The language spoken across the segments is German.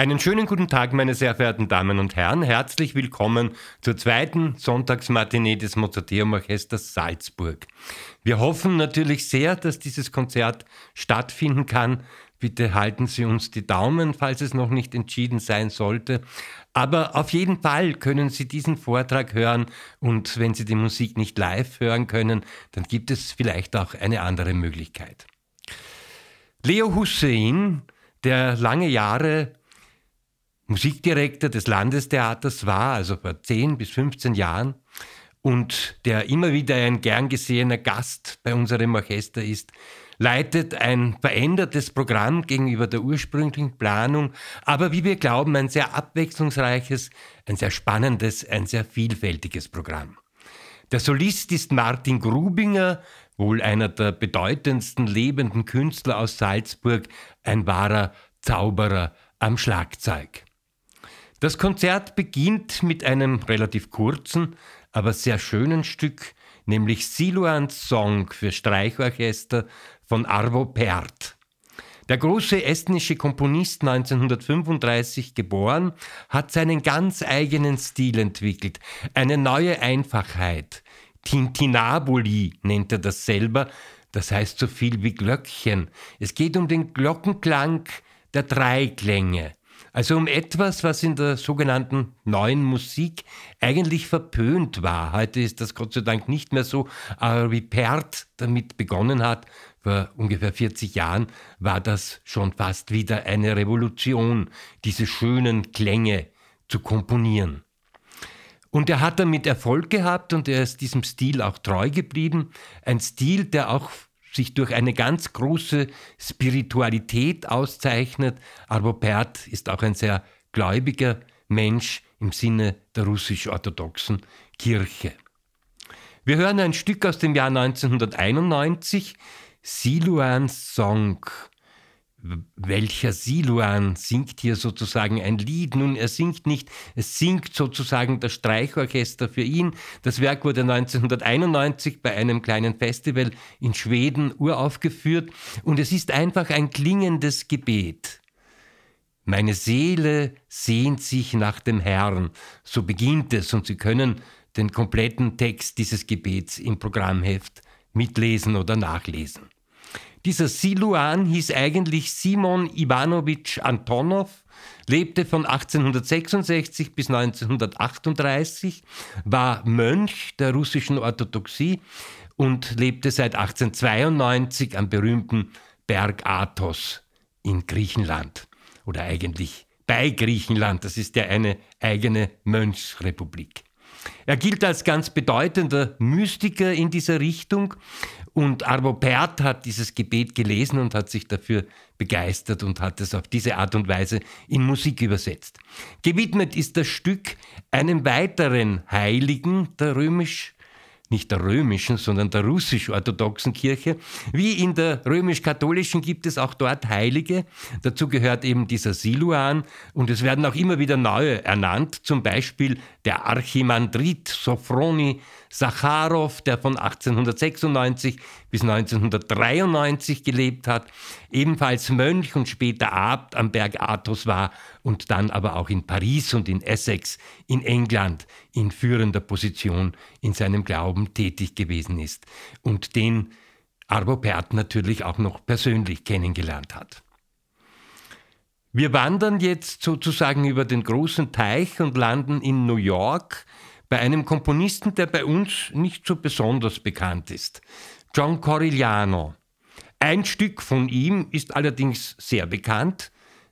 Einen schönen guten Tag, meine sehr verehrten Damen und Herren. Herzlich willkommen zur zweiten Sonntagsmatinee des Mozarteum Orchesters Salzburg. Wir hoffen natürlich sehr, dass dieses Konzert stattfinden kann. Bitte halten Sie uns die Daumen, falls es noch nicht entschieden sein sollte. Aber auf jeden Fall können Sie diesen Vortrag hören und wenn Sie die Musik nicht live hören können, dann gibt es vielleicht auch eine andere Möglichkeit. Leo Hussein, der lange Jahre Musikdirektor des Landestheaters war, also vor 10 bis 15 Jahren, und der immer wieder ein gern gesehener Gast bei unserem Orchester ist, leitet ein verändertes Programm gegenüber der ursprünglichen Planung, aber wie wir glauben, ein sehr abwechslungsreiches, ein sehr spannendes, ein sehr vielfältiges Programm. Der Solist ist Martin Grubinger, wohl einer der bedeutendsten lebenden Künstler aus Salzburg, ein wahrer Zauberer am Schlagzeug. Das Konzert beginnt mit einem relativ kurzen, aber sehr schönen Stück, nämlich Siluans Song für Streichorchester von Arvo Pärt. Der große estnische Komponist 1935 geboren, hat seinen ganz eigenen Stil entwickelt, eine neue Einfachheit. Tintinabuli nennt er das selber, das heißt so viel wie Glöckchen. Es geht um den Glockenklang der Dreiklänge. Also um etwas, was in der sogenannten neuen Musik eigentlich verpönt war. Heute ist das Gott sei Dank nicht mehr so, aber wie Perth damit begonnen hat, vor ungefähr 40 Jahren, war das schon fast wieder eine Revolution, diese schönen Klänge zu komponieren. Und er hat damit Erfolg gehabt und er ist diesem Stil auch treu geblieben. Ein Stil, der auch sich durch eine ganz große Spiritualität auszeichnet. Arvo Pärt ist auch ein sehr gläubiger Mensch im Sinne der russisch-orthodoxen Kirche. Wir hören ein Stück aus dem Jahr 1991, Siluans Song welcher Siluan singt hier sozusagen ein Lied. Nun, er singt nicht, es singt sozusagen das Streichorchester für ihn. Das Werk wurde 1991 bei einem kleinen Festival in Schweden uraufgeführt und es ist einfach ein klingendes Gebet. Meine Seele sehnt sich nach dem Herrn. So beginnt es und Sie können den kompletten Text dieses Gebets im Programmheft mitlesen oder nachlesen. Dieser Siluan hieß eigentlich Simon Ivanovich Antonov, lebte von 1866 bis 1938, war Mönch der russischen Orthodoxie und lebte seit 1892 am berühmten Berg Athos in Griechenland oder eigentlich bei Griechenland. Das ist ja eine eigene Mönchsrepublik. Er gilt als ganz bedeutender Mystiker in dieser Richtung und Arvo Pärt hat dieses Gebet gelesen und hat sich dafür begeistert und hat es auf diese Art und Weise in Musik übersetzt. Gewidmet ist das Stück einem weiteren Heiligen der römisch nicht der römischen, sondern der russisch-orthodoxen Kirche. Wie in der römisch-katholischen gibt es auch dort Heilige. Dazu gehört eben dieser Siluan und es werden auch immer wieder neue ernannt, zum Beispiel der Archimandrit Sophroni Sacharow, der von 1896 bis 1993 gelebt hat, ebenfalls Mönch und später Abt am Berg Athos war und dann aber auch in Paris und in Essex in England in führender Position in seinem Glauben tätig gewesen ist und den Arvo Pärt natürlich auch noch persönlich kennengelernt hat. Wir wandern jetzt sozusagen über den großen Teich und landen in New York bei einem Komponisten, der bei uns nicht so besonders bekannt ist, John Corigliano. Ein Stück von ihm ist allerdings sehr bekannt.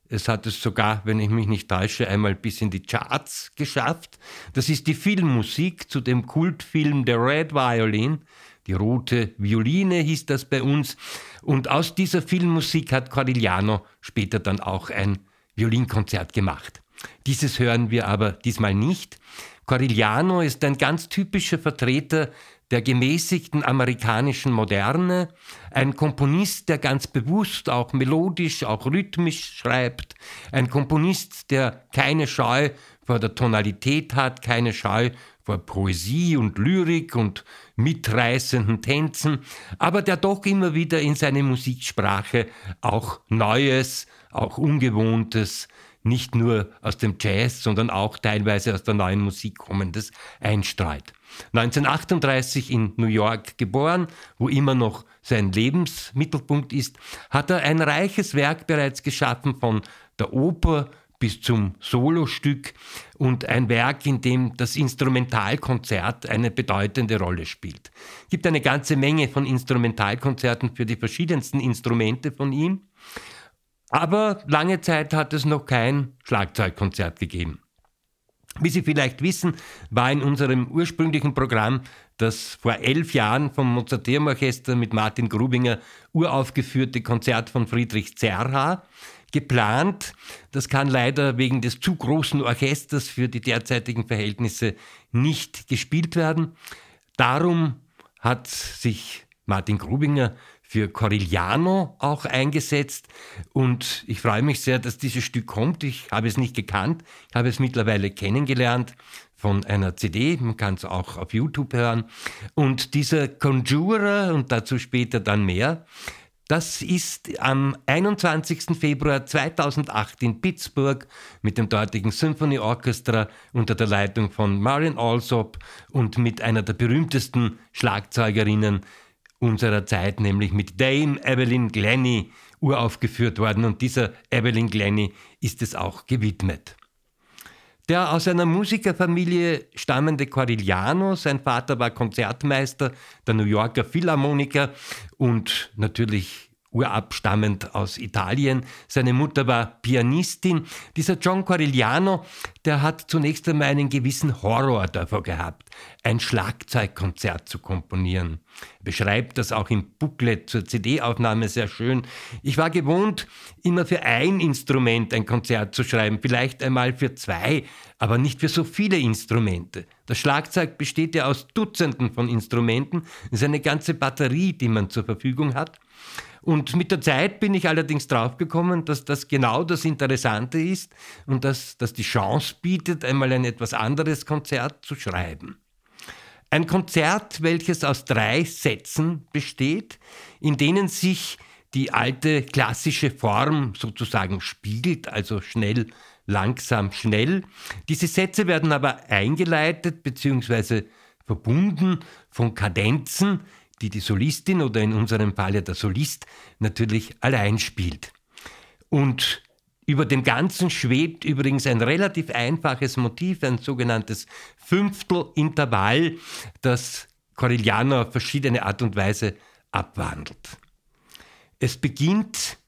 Es hat es sogar, wenn ich mich nicht täusche, einmal bis in die Charts geschafft. Das ist die Filmmusik zu dem Kultfilm The Red Violin. Die rote Violine hieß das bei uns. Und aus dieser Filmmusik hat Corigliano später dann auch ein Violinkonzert gemacht. Dieses hören wir aber diesmal nicht. Corigliano ist ein ganz typischer Vertreter der gemäßigten amerikanischen Moderne, ein Komponist, der ganz bewusst auch melodisch, auch rhythmisch schreibt, ein Komponist, der keine Scheu vor der Tonalität hat, keine Scheu vor Poesie und Lyrik und mitreißenden Tänzen, aber der doch immer wieder in seine Musiksprache auch Neues, auch Ungewohntes nicht nur aus dem Jazz, sondern auch teilweise aus der neuen Musik kommendes einstreut. 1938 in New York geboren, wo immer noch sein Lebensmittelpunkt ist, hat er ein reiches Werk bereits geschaffen von der Oper bis zum Solostück und ein Werk, in dem das Instrumentalkonzert eine bedeutende Rolle spielt. Es gibt eine ganze Menge von Instrumentalkonzerten für die verschiedensten Instrumente von ihm, aber lange Zeit hat es noch kein Schlagzeugkonzert gegeben. Wie Sie vielleicht wissen, war in unserem ursprünglichen Programm das vor elf Jahren vom Mozarteum Orchester mit Martin Grubinger uraufgeführte Konzert von Friedrich Zerha geplant. Das kann leider wegen des zu großen Orchesters für die derzeitigen Verhältnisse nicht gespielt werden. Darum hat sich Martin Grubinger für Corigliano auch eingesetzt und ich freue mich sehr, dass dieses Stück kommt. Ich habe es nicht gekannt, ich habe es mittlerweile kennengelernt von einer CD, man kann es auch auf YouTube hören. Und dieser Conjurer, und dazu später dann mehr, das ist am 21. Februar 2008 in Pittsburgh mit dem dortigen Symphony Orchestra unter der Leitung von Marion Alsop und mit einer der berühmtesten Schlagzeugerinnen unserer Zeit, nämlich mit Dame Evelyn Glennie, uraufgeführt worden. Und dieser Evelyn Glennie ist es auch gewidmet. Der aus einer Musikerfamilie stammende Corigliano, sein Vater war Konzertmeister der New Yorker Philharmoniker und natürlich urabstammend aus Italien. Seine Mutter war Pianistin. Dieser John Corigliano, der hat zunächst einmal einen gewissen Horror davor gehabt, ein Schlagzeugkonzert zu komponieren. Er beschreibt das auch im Booklet zur CD-Aufnahme sehr schön. Ich war gewohnt, immer für ein Instrument ein Konzert zu schreiben, vielleicht einmal für zwei, aber nicht für so viele Instrumente. Das Schlagzeug besteht ja aus Dutzenden von Instrumenten. Es ist eine ganze Batterie, die man zur Verfügung hat. Und mit der Zeit bin ich allerdings draufgekommen, dass das genau das Interessante ist und dass das die Chance bietet, einmal ein etwas anderes Konzert zu schreiben. Ein Konzert, welches aus drei Sätzen besteht, in denen sich die alte klassische Form sozusagen spiegelt, also schnell, langsam, schnell. Diese Sätze werden aber eingeleitet bzw. verbunden von Kadenzen, die die Solistin oder in unserem Fall ja der Solist natürlich allein spielt. Und über dem Ganzen schwebt übrigens ein relativ einfaches Motiv, ein sogenanntes Fünftelintervall, das Corigliano auf verschiedene Art und Weise abwandelt. Es beginnt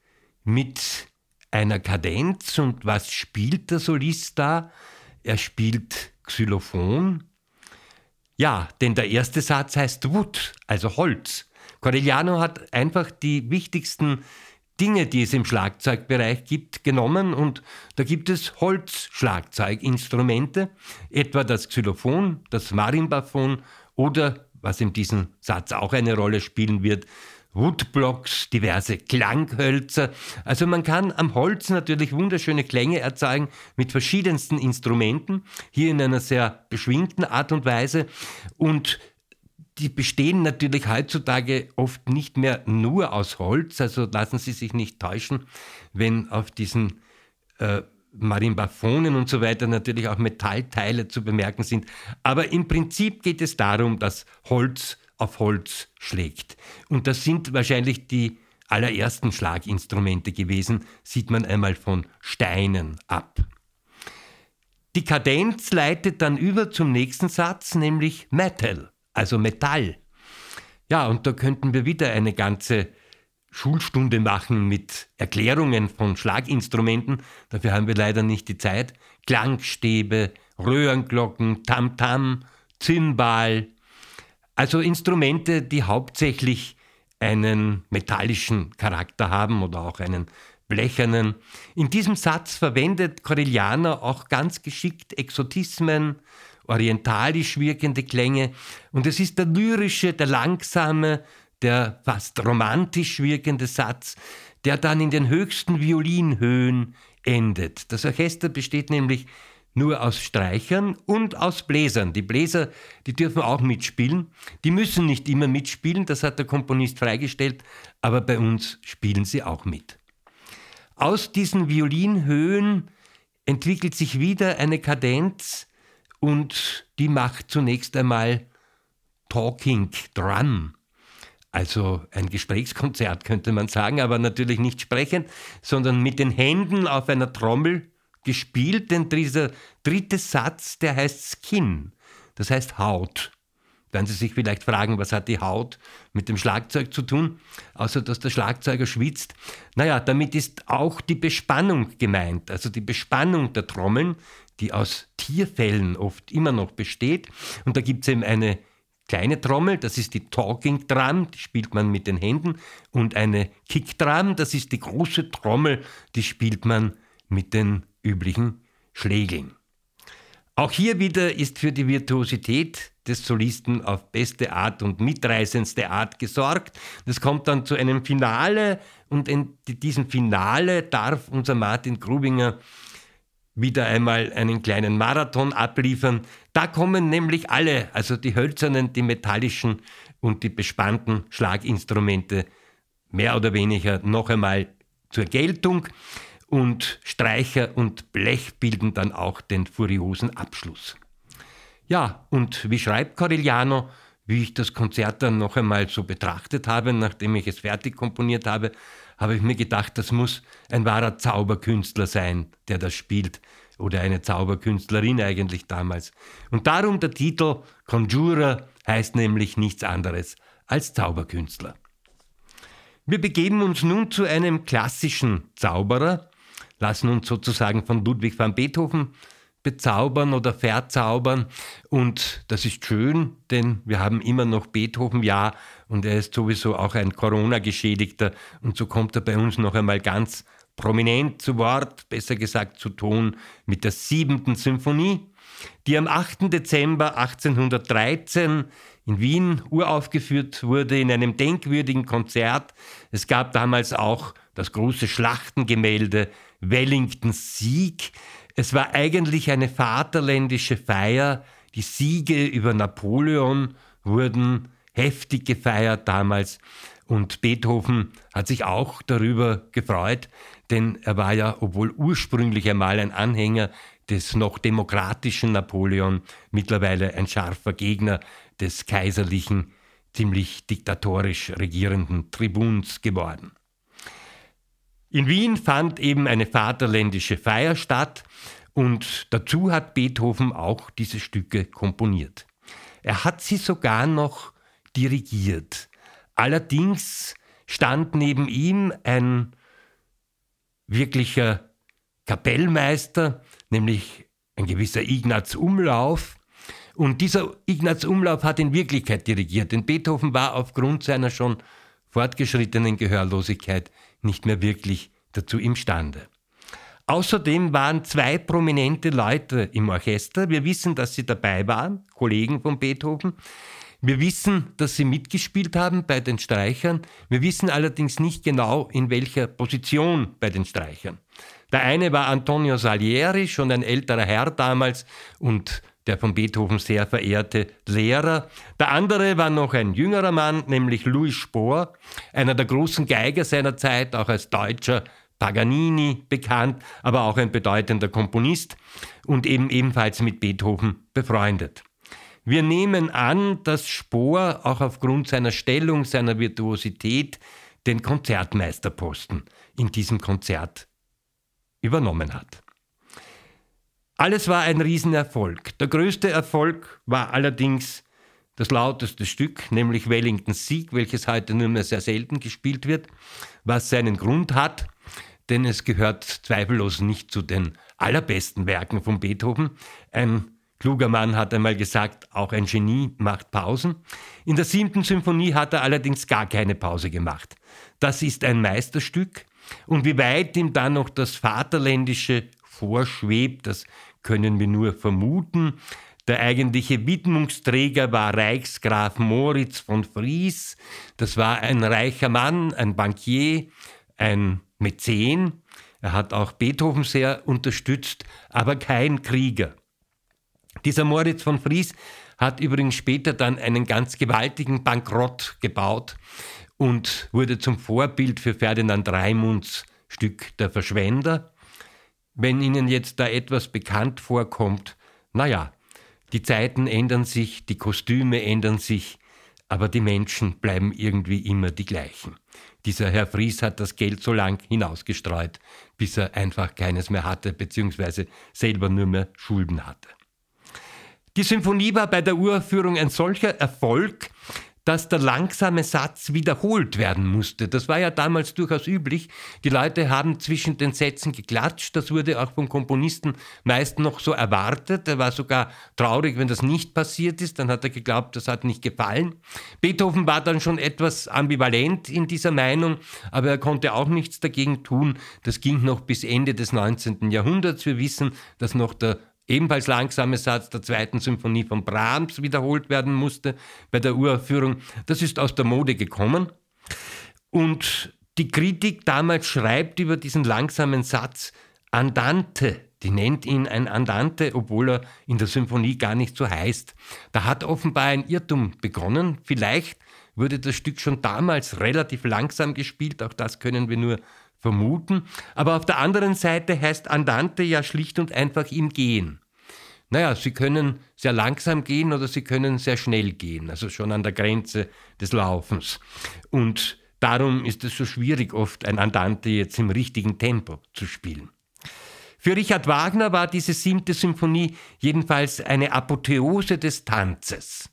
mit einer Kadenz und was spielt der Solist da? Er spielt Xylophon, ja, denn der erste Satz heißt Wood, also Holz. Corigliano hat einfach die wichtigsten Dinge, die es im Schlagzeugbereich gibt, genommen und da gibt es Holzschlagzeuginstrumente, etwa das Xylophon, das Marimbaphon oder, was in diesem Satz auch eine Rolle spielen wird, Woodblocks, diverse Klanghölzer. Also man kann am Holz natürlich wunderschöne Klänge erzeugen mit verschiedensten Instrumenten, hier in einer sehr beschwingten Art und Weise. Und die bestehen natürlich heutzutage oft nicht mehr nur aus Holz, also lassen Sie sich nicht täuschen, wenn auf diesen äh, Marimbaphonen und so weiter natürlich auch Metallteile zu bemerken sind. Aber im Prinzip geht es darum, dass Holz auf Holz schlägt. Und das sind wahrscheinlich die allerersten Schlaginstrumente gewesen, sieht man einmal von Steinen ab. Die Kadenz leitet dann über zum nächsten Satz, nämlich Metal, also Metall. Ja, und da könnten wir wieder eine ganze Schulstunde machen mit Erklärungen von Schlaginstrumenten. Dafür haben wir leider nicht die Zeit. Klangstäbe, Röhrenglocken, Tamtam, Zimbal, also Instrumente, die hauptsächlich einen metallischen Charakter haben oder auch einen blechernen. In diesem Satz verwendet Corigliano auch ganz geschickt Exotismen, orientalisch wirkende Klänge und es ist der lyrische, der langsame, der fast romantisch wirkende Satz, der dann in den höchsten Violinhöhen endet. Das Orchester besteht nämlich nur aus Streichern und aus Bläsern. Die Bläser, die dürfen auch mitspielen. Die müssen nicht immer mitspielen, das hat der Komponist freigestellt, aber bei uns spielen sie auch mit. Aus diesen Violinhöhen entwickelt sich wieder eine Kadenz und die macht zunächst einmal Talking Drum. Also ein Gesprächskonzert könnte man sagen, aber natürlich nicht sprechend, sondern mit den Händen auf einer Trommel gespielt, denn dieser dritte Satz, der heißt Skin, das heißt Haut. Werden Sie sich vielleicht fragen, was hat die Haut mit dem Schlagzeug zu tun, außer dass der Schlagzeuger schwitzt? Naja, damit ist auch die Bespannung gemeint, also die Bespannung der Trommeln, die aus Tierfällen oft immer noch besteht. Und da gibt es eben eine kleine Trommel, das ist die Talking Drum, die spielt man mit den Händen, und eine Kick Drum, das ist die große Trommel, die spielt man mit den üblichen Schlägeln. Auch hier wieder ist für die Virtuosität des Solisten auf beste Art und mitreißendste Art gesorgt. Das kommt dann zu einem Finale und in diesem Finale darf unser Martin Grubinger wieder einmal einen kleinen Marathon abliefern. Da kommen nämlich alle, also die hölzernen, die metallischen und die bespannten Schlaginstrumente mehr oder weniger noch einmal zur Geltung und Streicher und Blech bilden dann auch den furiosen Abschluss. Ja, und wie schreibt Corigliano, wie ich das Konzert dann noch einmal so betrachtet habe, nachdem ich es fertig komponiert habe, habe ich mir gedacht, das muss ein wahrer Zauberkünstler sein, der das spielt. Oder eine Zauberkünstlerin eigentlich damals. Und darum der Titel Conjurer heißt nämlich nichts anderes als Zauberkünstler. Wir begeben uns nun zu einem klassischen Zauberer, lassen uns sozusagen von Ludwig van Beethoven bezaubern oder verzaubern. Und das ist schön, denn wir haben immer noch Beethoven, ja, und er ist sowieso auch ein Corona-Geschädigter. Und so kommt er bei uns noch einmal ganz prominent zu Wort, besser gesagt zu Ton, mit der siebenten Symphonie, die am 8. Dezember 1813 in Wien uraufgeführt wurde in einem denkwürdigen Konzert. Es gab damals auch das große Schlachtengemälde Wellingtons Sieg. Es war eigentlich eine vaterländische Feier. Die Siege über Napoleon wurden heftig gefeiert damals. Und Beethoven hat sich auch darüber gefreut, denn er war ja, obwohl ursprünglich einmal ein Anhänger des noch demokratischen Napoleon, mittlerweile ein scharfer Gegner des kaiserlichen, ziemlich diktatorisch regierenden Tribuns geworden. In Wien fand eben eine vaterländische Feier statt und dazu hat Beethoven auch diese Stücke komponiert. Er hat sie sogar noch dirigiert. Allerdings stand neben ihm ein wirklicher Kapellmeister, nämlich ein gewisser Ignaz Umlauf. Und dieser Ignaz Umlauf hat in Wirklichkeit dirigiert, denn Beethoven war aufgrund seiner schon fortgeschrittenen Gehörlosigkeit nicht mehr wirklich dazu imstande. Außerdem waren zwei prominente Leute im Orchester. Wir wissen, dass sie dabei waren, Kollegen von Beethoven. Wir wissen, dass sie mitgespielt haben bei den Streichern. Wir wissen allerdings nicht genau, in welcher Position bei den Streichern. Der eine war Antonio Salieri, schon ein älterer Herr damals und der von Beethoven sehr verehrte Lehrer. Der andere war noch ein jüngerer Mann, nämlich Louis Spohr, einer der großen Geiger seiner Zeit, auch als Deutscher Paganini bekannt, aber auch ein bedeutender Komponist und eben ebenfalls mit Beethoven befreundet. Wir nehmen an, dass Spohr auch aufgrund seiner Stellung, seiner Virtuosität den Konzertmeisterposten in diesem Konzert übernommen hat. Alles war ein Riesenerfolg. Der größte Erfolg war allerdings das lauteste Stück, nämlich Wellingtons Sieg, welches heute nur mehr sehr selten gespielt wird, was seinen Grund hat, denn es gehört zweifellos nicht zu den allerbesten Werken von Beethoven. Ein kluger Mann hat einmal gesagt, auch ein Genie macht Pausen. In der siebten Symphonie hat er allerdings gar keine Pause gemacht. Das ist ein Meisterstück. Und wie weit ihm dann noch das Vaterländische vorschwebt, das können wir nur vermuten. Der eigentliche Widmungsträger war Reichsgraf Moritz von Fries. Das war ein reicher Mann, ein Bankier, ein Mäzen. Er hat auch Beethoven sehr unterstützt, aber kein Krieger. Dieser Moritz von Fries hat übrigens später dann einen ganz gewaltigen Bankrott gebaut und wurde zum Vorbild für Ferdinand Raimunds Stück Der Verschwender. Wenn Ihnen jetzt da etwas bekannt vorkommt, naja, die Zeiten ändern sich, die Kostüme ändern sich, aber die Menschen bleiben irgendwie immer die gleichen. Dieser Herr Fries hat das Geld so lang hinausgestreut, bis er einfach keines mehr hatte, beziehungsweise selber nur mehr Schulden hatte. Die Symphonie war bei der Uraufführung ein solcher Erfolg, dass der langsame Satz wiederholt werden musste. Das war ja damals durchaus üblich. Die Leute haben zwischen den Sätzen geklatscht. Das wurde auch vom Komponisten meist noch so erwartet. Er war sogar traurig, wenn das nicht passiert ist. Dann hat er geglaubt, das hat nicht gefallen. Beethoven war dann schon etwas ambivalent in dieser Meinung, aber er konnte auch nichts dagegen tun. Das ging noch bis Ende des 19. Jahrhunderts. Wir wissen, dass noch der ebenfalls langsame Satz der zweiten Symphonie von Brahms wiederholt werden musste bei der Uraufführung. Das ist aus der Mode gekommen. Und die Kritik damals schreibt über diesen langsamen Satz Andante. Die nennt ihn ein Andante, obwohl er in der Symphonie gar nicht so heißt. Da hat offenbar ein Irrtum begonnen. Vielleicht wurde das Stück schon damals relativ langsam gespielt, auch das können wir nur vermuten. Aber auf der anderen Seite heißt Andante ja schlicht und einfach im Gehen. Naja, Sie können sehr langsam gehen oder Sie können sehr schnell gehen, also schon an der Grenze des Laufens. Und darum ist es so schwierig, oft ein Andante jetzt im richtigen Tempo zu spielen. Für Richard Wagner war diese siebte Symphonie jedenfalls eine Apotheose des Tanzes.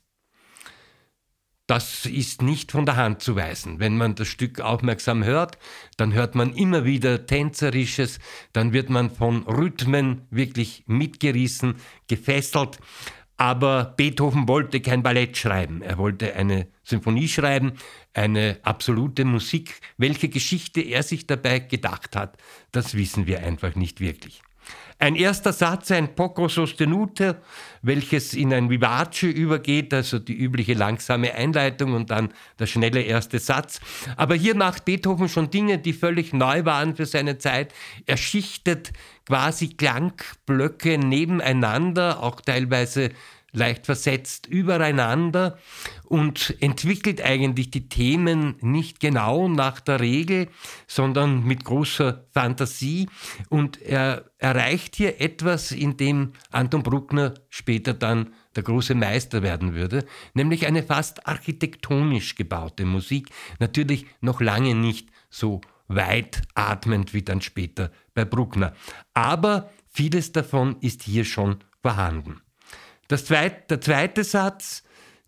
Das ist nicht von der Hand zu weisen. Wenn man das Stück aufmerksam hört, dann hört man immer wieder Tänzerisches, dann wird man von Rhythmen wirklich mitgerissen, gefesselt. Aber Beethoven wollte kein Ballett schreiben, er wollte eine Symphonie schreiben, eine absolute Musik. Welche Geschichte er sich dabei gedacht hat, das wissen wir einfach nicht wirklich. Ein erster Satz, ein Poco sostenute, welches in ein Vivace übergeht, also die übliche langsame Einleitung und dann der schnelle erste Satz. Aber hier macht Beethoven schon Dinge, die völlig neu waren für seine Zeit. Er schichtet quasi Klangblöcke nebeneinander, auch teilweise leicht versetzt übereinander und entwickelt eigentlich die Themen nicht genau nach der Regel, sondern mit großer Fantasie und er erreicht hier etwas, in dem Anton Bruckner später dann der große Meister werden würde, nämlich eine fast architektonisch gebaute Musik, natürlich noch lange nicht so weit atmend wie dann später bei Bruckner. Aber vieles davon ist hier schon vorhanden. Zweit, der zweite Satz,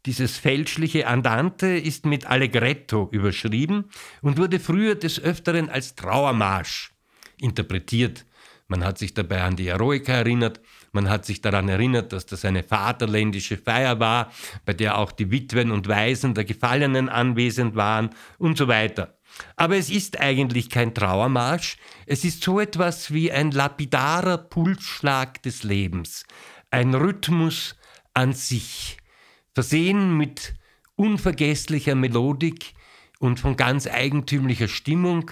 dieses fälschliche Andante, ist mit Allegretto überschrieben und wurde früher des Öfteren als Trauermarsch interpretiert. Man hat sich dabei an die Eroica erinnert, man hat sich daran erinnert, dass das eine vaterländische Feier war, bei der auch die Witwen und Waisen der Gefallenen anwesend waren und so weiter. Aber es ist eigentlich kein Trauermarsch, es ist so etwas wie ein lapidarer Pulsschlag des Lebens, ein Rhythmus an sich, versehen mit unvergesslicher Melodik und von ganz eigentümlicher Stimmung,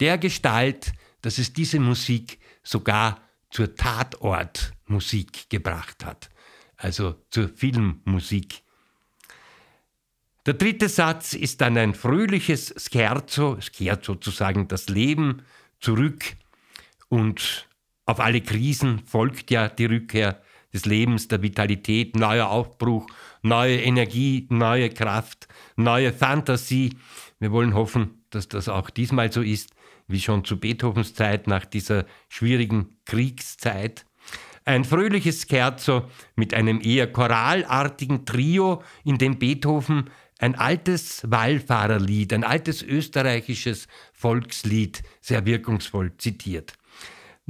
der Gestalt, dass es diese Musik sogar zur Tatortmusik gebracht hat, also zur Filmmusik. Der dritte Satz ist dann ein fröhliches Scherzo, es kehrt sozusagen das Leben zurück und auf alle Krisen folgt ja die Rückkehr des Lebens, der Vitalität, neuer Aufbruch, neue Energie, neue Kraft, neue Fantasie. Wir wollen hoffen, dass das auch diesmal so ist, wie schon zu Beethovens Zeit nach dieser schwierigen Kriegszeit. Ein fröhliches Scherzo mit einem eher choralartigen Trio, in dem Beethoven ein altes Wallfahrerlied, ein altes österreichisches Volkslied sehr wirkungsvoll zitiert.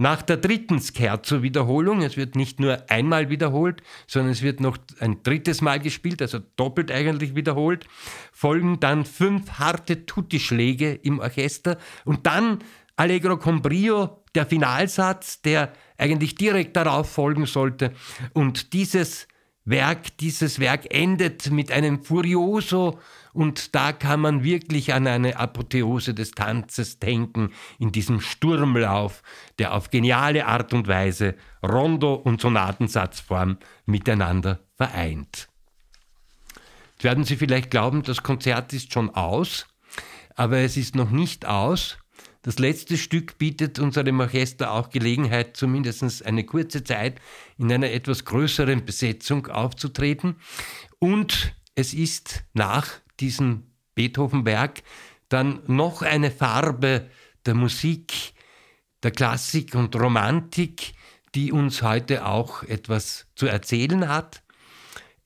Nach der dritten Scherzo-Wiederholung, es wird nicht nur einmal wiederholt, sondern es wird noch ein drittes Mal gespielt, also doppelt eigentlich wiederholt, folgen dann fünf harte Tutti-Schläge im Orchester und dann Allegro con brio, der Finalsatz, der eigentlich direkt darauf folgen sollte. Und dieses Werk, dieses Werk endet mit einem Furioso und da kann man wirklich an eine Apotheose des Tanzes denken, in diesem Sturmlauf, der auf geniale Art und Weise Rondo und Sonatensatzform miteinander vereint. Jetzt werden Sie vielleicht glauben, das Konzert ist schon aus, aber es ist noch nicht aus. Das letzte Stück bietet unserem Orchester auch Gelegenheit, zumindest eine kurze Zeit in einer etwas größeren Besetzung aufzutreten. Und es ist nach diesem Beethoven-Werk dann noch eine Farbe der Musik, der Klassik und Romantik, die uns heute auch etwas zu erzählen hat.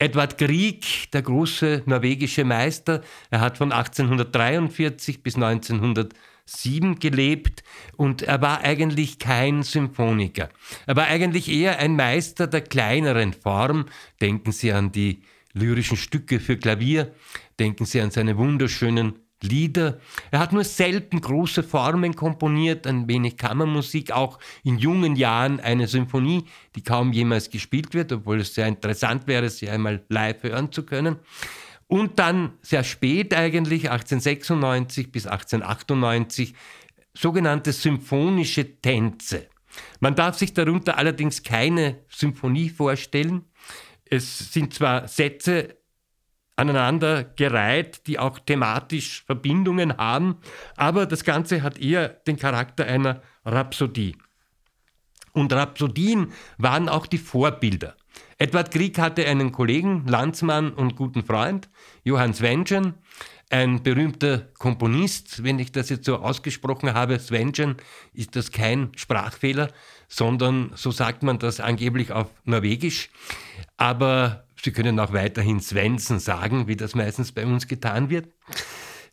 Edward Grieg, der große norwegische Meister, er hat von 1843 bis 1907 gelebt und er war eigentlich kein Symphoniker. Er war eigentlich eher ein Meister der kleineren Form. Denken Sie an die lyrischen Stücke für Klavier, denken Sie an seine wunderschönen Lieder. Er hat nur selten große Formen komponiert, ein wenig Kammermusik, auch in jungen Jahren eine Symphonie, die kaum jemals gespielt wird, obwohl es sehr interessant wäre, sie einmal live hören zu können. Und dann sehr spät eigentlich, 1896 bis 1898, sogenannte symphonische Tänze. Man darf sich darunter allerdings keine Symphonie vorstellen. Es sind zwar Sätze aneinandergereiht, die auch thematisch Verbindungen haben, aber das Ganze hat eher den Charakter einer Rhapsodie. Und Rhapsodien waren auch die Vorbilder. Edward Grieg hatte einen Kollegen, Landsmann und guten Freund, Johann Svengen, ein berühmter Komponist, wenn ich das jetzt so ausgesprochen habe, Svengen, ist das kein Sprachfehler, sondern so sagt man das angeblich auf Norwegisch. Aber Sie können auch weiterhin Svensson sagen, wie das meistens bei uns getan wird.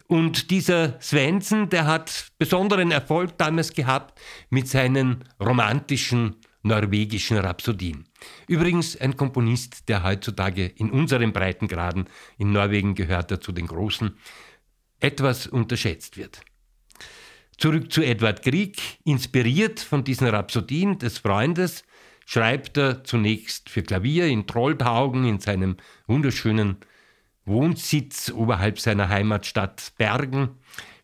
Und dieser Svensson, der hat besonderen Erfolg damals gehabt mit seinen romantischen norwegischen Rhapsodien. Übrigens ein Komponist, der heutzutage in unseren Breitengraden in Norwegen gehört er zu den Großen, etwas unterschätzt wird. Zurück zu Edward Grieg, inspiriert von diesen Rhapsodien des Freundes, schreibt er zunächst für Klavier in Trolltaugen in seinem wunderschönen Wohnsitz oberhalb seiner Heimatstadt Bergen,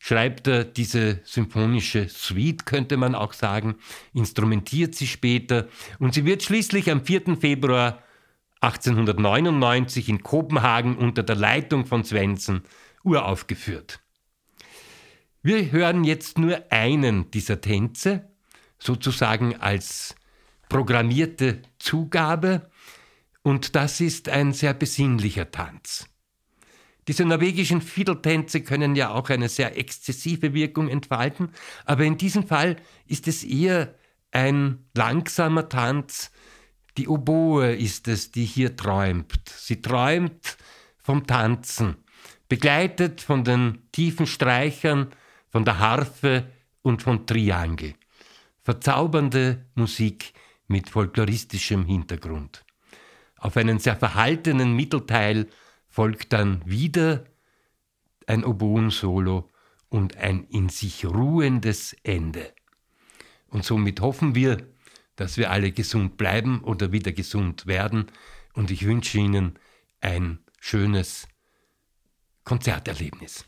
schreibt er diese symphonische Suite, könnte man auch sagen, instrumentiert sie später und sie wird schließlich am 4. Februar 1899 in Kopenhagen unter der Leitung von Svensson uraufgeführt. Wir hören jetzt nur einen dieser Tänze, sozusagen als programmierte Zugabe und das ist ein sehr besinnlicher Tanz. Diese norwegischen Fiedeltänze können ja auch eine sehr exzessive Wirkung entfalten, aber in diesem Fall ist es eher ein langsamer Tanz. Die Oboe ist es, die hier träumt. Sie träumt vom Tanzen, begleitet von den tiefen Streichern, von der Harfe und von Triangel. Verzaubernde Musik, mit folkloristischem Hintergrund. Auf einen sehr verhaltenen Mittelteil folgt dann wieder ein Oboen-Solo und ein in sich ruhendes Ende. Und somit hoffen wir, dass wir alle gesund bleiben oder wieder gesund werden. Und ich wünsche Ihnen ein schönes Konzerterlebnis.